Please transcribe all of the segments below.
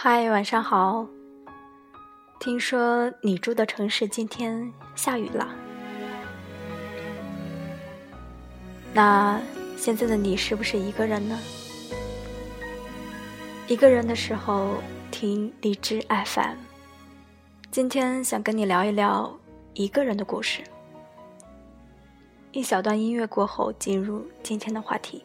嗨，晚上好。听说你住的城市今天下雨了，那现在的你是不是一个人呢？一个人的时候听荔枝 FM。今天想跟你聊一聊一个人的故事。一小段音乐过后，进入今天的话题。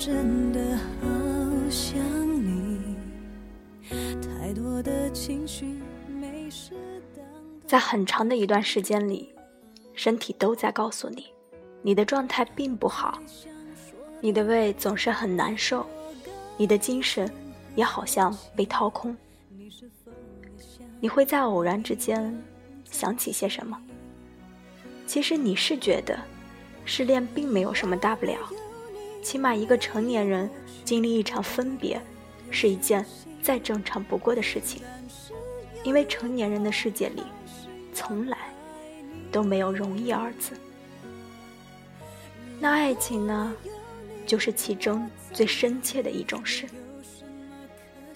真的好想你。太多的情绪没适当在很长的一段时间里，身体都在告诉你，你的状态并不好，你的胃总是很难受，你的精神也好像被掏空。你会在偶然之间想起些什么？其实你是觉得失恋并没有什么大不了。起码一个成年人经历一场分别，是一件再正常不过的事情，因为成年人的世界里，从来都没有容易二字。那爱情呢，就是其中最深切的一种事。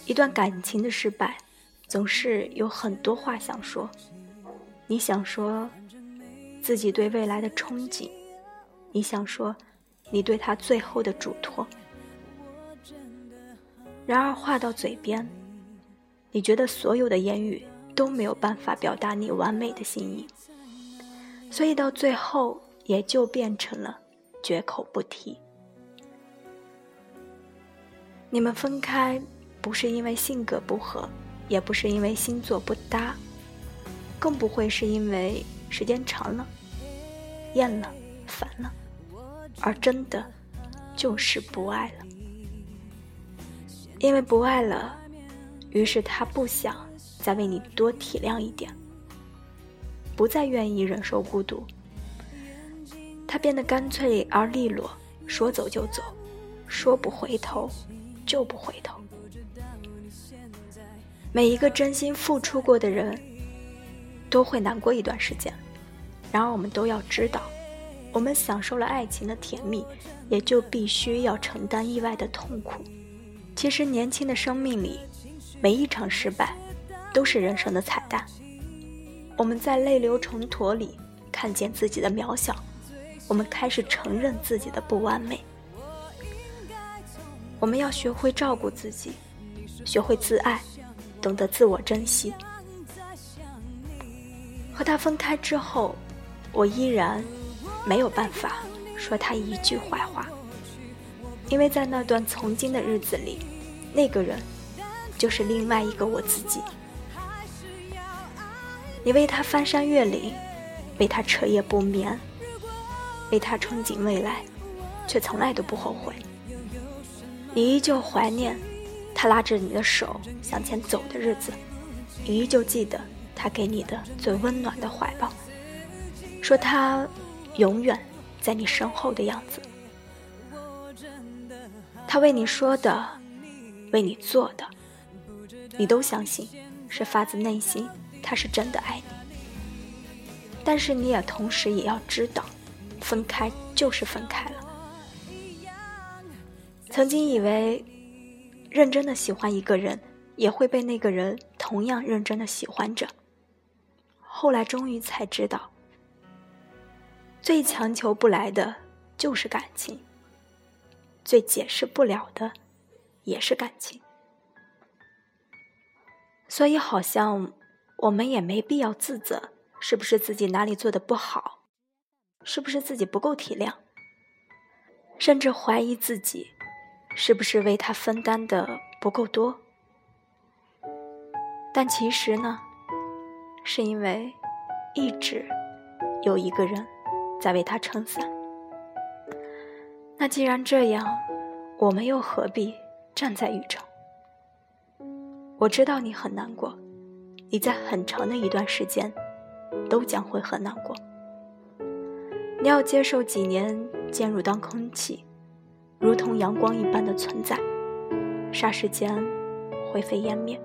一段感情的失败，总是有很多话想说。你想说自己对未来的憧憬，你想说。你对他最后的嘱托，然而话到嘴边，你觉得所有的言语都没有办法表达你完美的心意，所以到最后也就变成了绝口不提。你们分开不是因为性格不合，也不是因为星座不搭，更不会是因为时间长了厌了烦了。而真的就是不爱了，因为不爱了，于是他不想再为你多体谅一点，不再愿意忍受孤独，他变得干脆而利落，说走就走，说不回头就不回头。每一个真心付出过的人，都会难过一段时间，然而我们都要知道。我们享受了爱情的甜蜜，也就必须要承担意外的痛苦。其实，年轻的生命里，每一场失败都是人生的彩蛋。我们在泪流成坨里看见自己的渺小，我们开始承认自己的不完美。我们要学会照顾自己，学会自爱，懂得自我珍惜。和他分开之后，我依然。没有办法说他一句坏话，因为在那段从今的日子里，那个人就是另外一个我自己。你为他翻山越岭，为他彻夜不眠，为他憧憬未来，却从来都不后悔。你依旧怀念他拉着你的手向前走的日子，你依旧记得他给你的最温暖的怀抱，说他。永远在你身后的样子，他为你说的，为你做的，你都相信是发自内心，他是真的爱你。但是你也同时也要知道，分开就是分开了。曾经以为，认真的喜欢一个人，也会被那个人同样认真的喜欢着。后来终于才知道。最强求不来的就是感情，最解释不了的也是感情，所以好像我们也没必要自责，是不是自己哪里做的不好，是不是自己不够体谅，甚至怀疑自己是不是为他分担的不够多，但其实呢，是因为一直有一个人。在为他撑伞。那既然这样，我们又何必站在雨中？我知道你很难过，你在很长的一段时间都将会很难过。你要接受几年渐入当空气，如同阳光一般的存在，霎时间灰飞烟灭。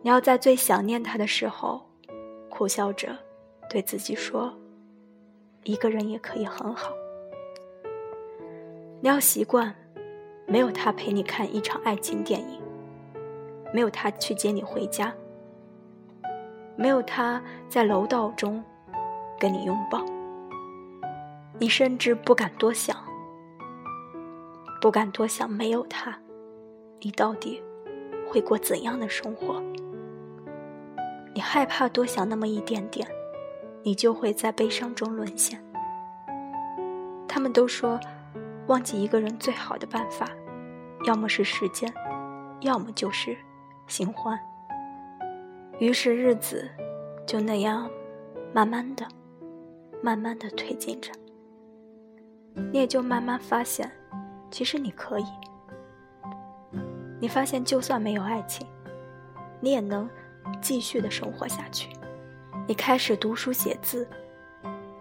你要在最想念他的时候，苦笑着对自己说：“一个人也可以很好。”你要习惯，没有他陪你看一场爱情电影，没有他去接你回家，没有他在楼道中跟你拥抱，你甚至不敢多想，不敢多想没有他，你到底会过怎样的生活？你害怕多想那么一点点，你就会在悲伤中沦陷。他们都说。忘记一个人最好的办法，要么是时间，要么就是新欢。于是日子就那样慢慢的、慢慢的推进着，你也就慢慢发现，其实你可以。你发现就算没有爱情，你也能继续的生活下去。你开始读书写字。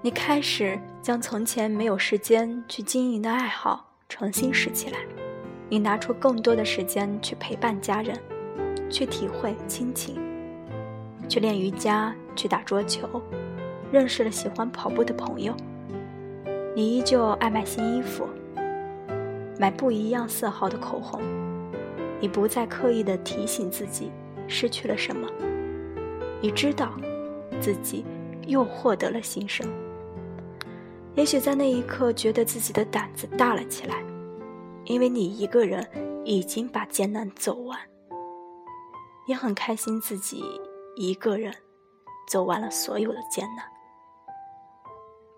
你开始将从前没有时间去经营的爱好重新拾起来，你拿出更多的时间去陪伴家人，去体会亲情，去练瑜伽，去打桌球，认识了喜欢跑步的朋友。你依旧爱买新衣服，买不一样色号的口红。你不再刻意的提醒自己失去了什么，你知道，自己又获得了新生。也许在那一刻，觉得自己的胆子大了起来，因为你一个人已经把艰难走完，也很开心自己一个人走完了所有的艰难，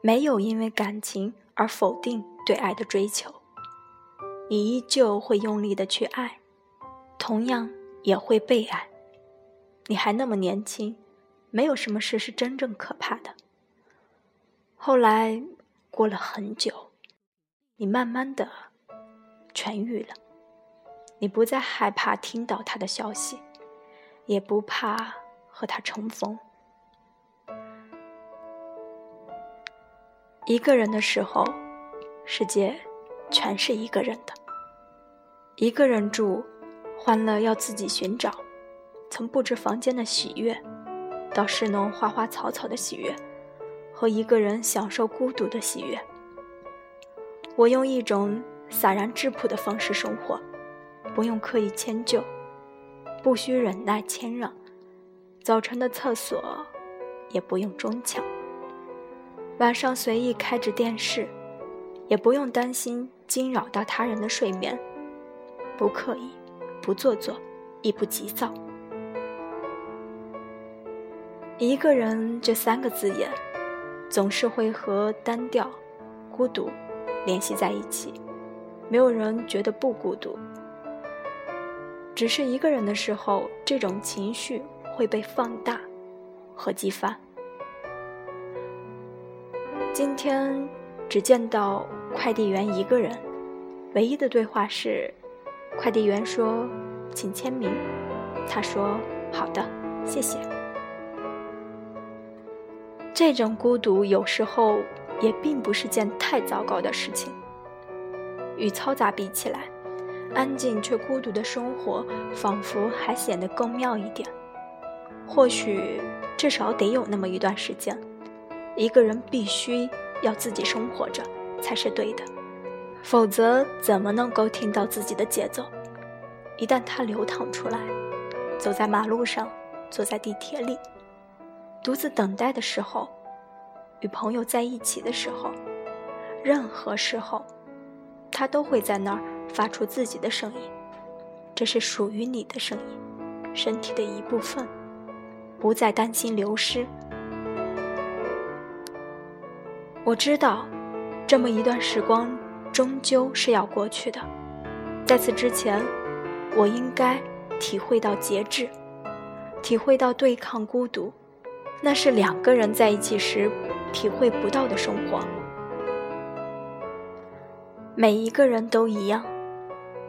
没有因为感情而否定对爱的追求，你依旧会用力的去爱，同样也会被爱，你还那么年轻，没有什么事是真正可怕的。后来。过了很久，你慢慢的痊愈了，你不再害怕听到他的消息，也不怕和他重逢。一个人的时候，世界全是一个人的。一个人住，欢乐要自己寻找，从布置房间的喜悦，到侍弄花花草草的喜悦。和一个人享受孤独的喜悦。我用一种洒然质朴的方式生活，不用刻意迁就，不需忍耐谦让。早晨的厕所也不用争抢，晚上随意开着电视，也不用担心惊扰到他人的睡眠。不刻意，不做作，亦不急躁。一个人这三个字眼。总是会和单调、孤独联系在一起，没有人觉得不孤独，只是一个人的时候，这种情绪会被放大和激发。今天只见到快递员一个人，唯一的对话是，快递员说：“请签名。”他说：“好的，谢谢。”这种孤独有时候也并不是件太糟糕的事情。与嘈杂比起来，安静却孤独的生活仿佛还显得更妙一点。或许至少得有那么一段时间，一个人必须要自己生活着才是对的，否则怎么能够听到自己的节奏？一旦它流淌出来，走在马路上，坐在地铁里。独自等待的时候，与朋友在一起的时候，任何时候，他都会在那儿发出自己的声音。这是属于你的声音，身体的一部分，不再担心流失。我知道，这么一段时光终究是要过去的，在此之前，我应该体会到节制，体会到对抗孤独。那是两个人在一起时体会不到的生活。每一个人都一样，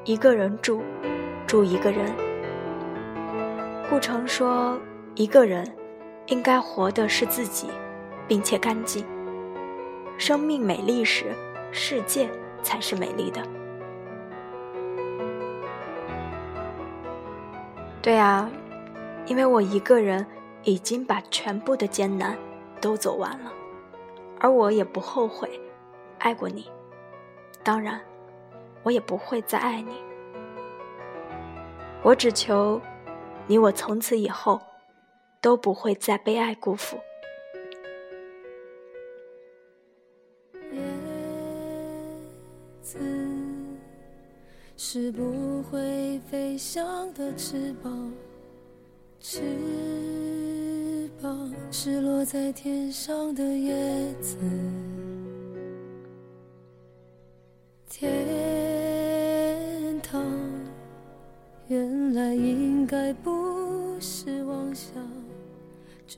一个人住，住一个人。顾城说，一个人应该活的是自己，并且干净。生命美丽时，世界才是美丽的。对啊，因为我一个人已经把全部的艰难都走完了，而我也不后悔爱过你。当然，我也不会再爱你。我只求你我从此以后都不会再被爱辜负。是不会飞翔的翅膀，翅膀是落在天上的叶子。天堂原来应该不是妄想。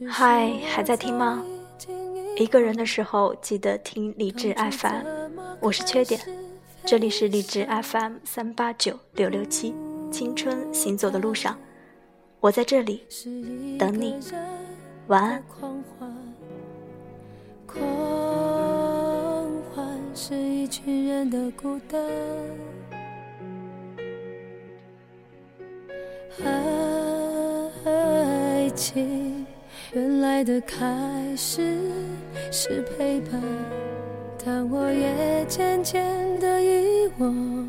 嗨，还在听吗？一个人的时候记得听励志 FM，我是缺点，这里是励志 FM 三八九六六七，青春行走的路上，我在这里等你，晚安。是一群人的孤单，爱情原来的开始是陪伴，但我也渐渐的遗忘，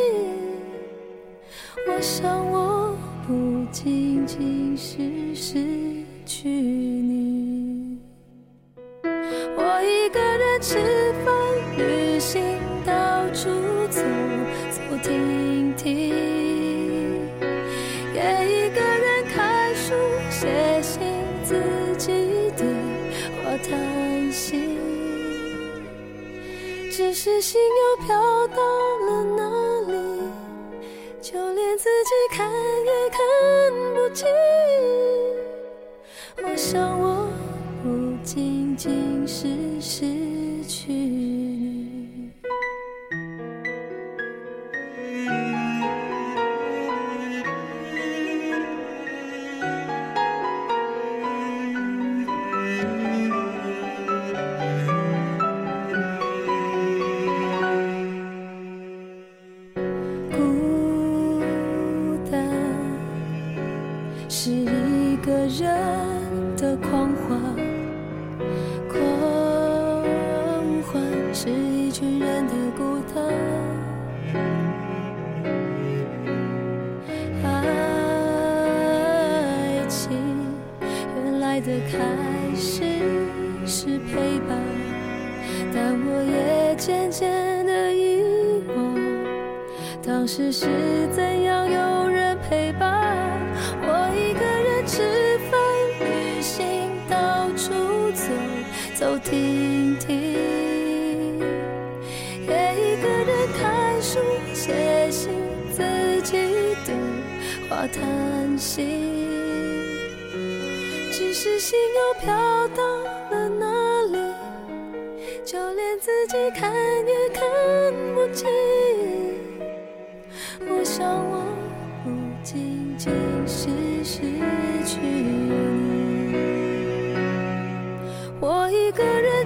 我想，我不仅仅是失去你，我一个人吃饭、旅行，到处走。走停停，也一个人看书、写信，自己对话谈心。只是心失去。时是怎样有人陪伴。我一个人吃饭、旅行，到处走走停停，也一个人看书、写信，自己对话谈心。是心又飘到了哪里？就连自己看也看不清。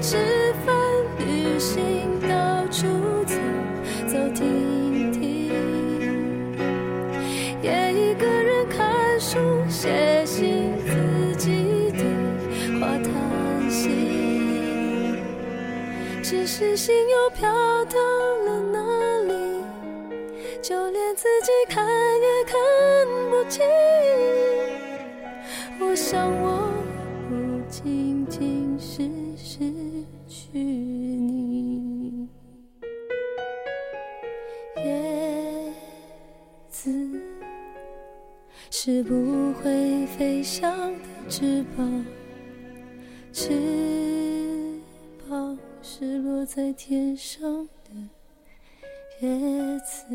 吃饭、旅行，到处走走停停，也一个人看书、写信。自己对话谈心只是心又飘到了哪里，就连自己看也看不清。我想，我不仅仅是像的翅膀，翅膀是落在天上的叶子。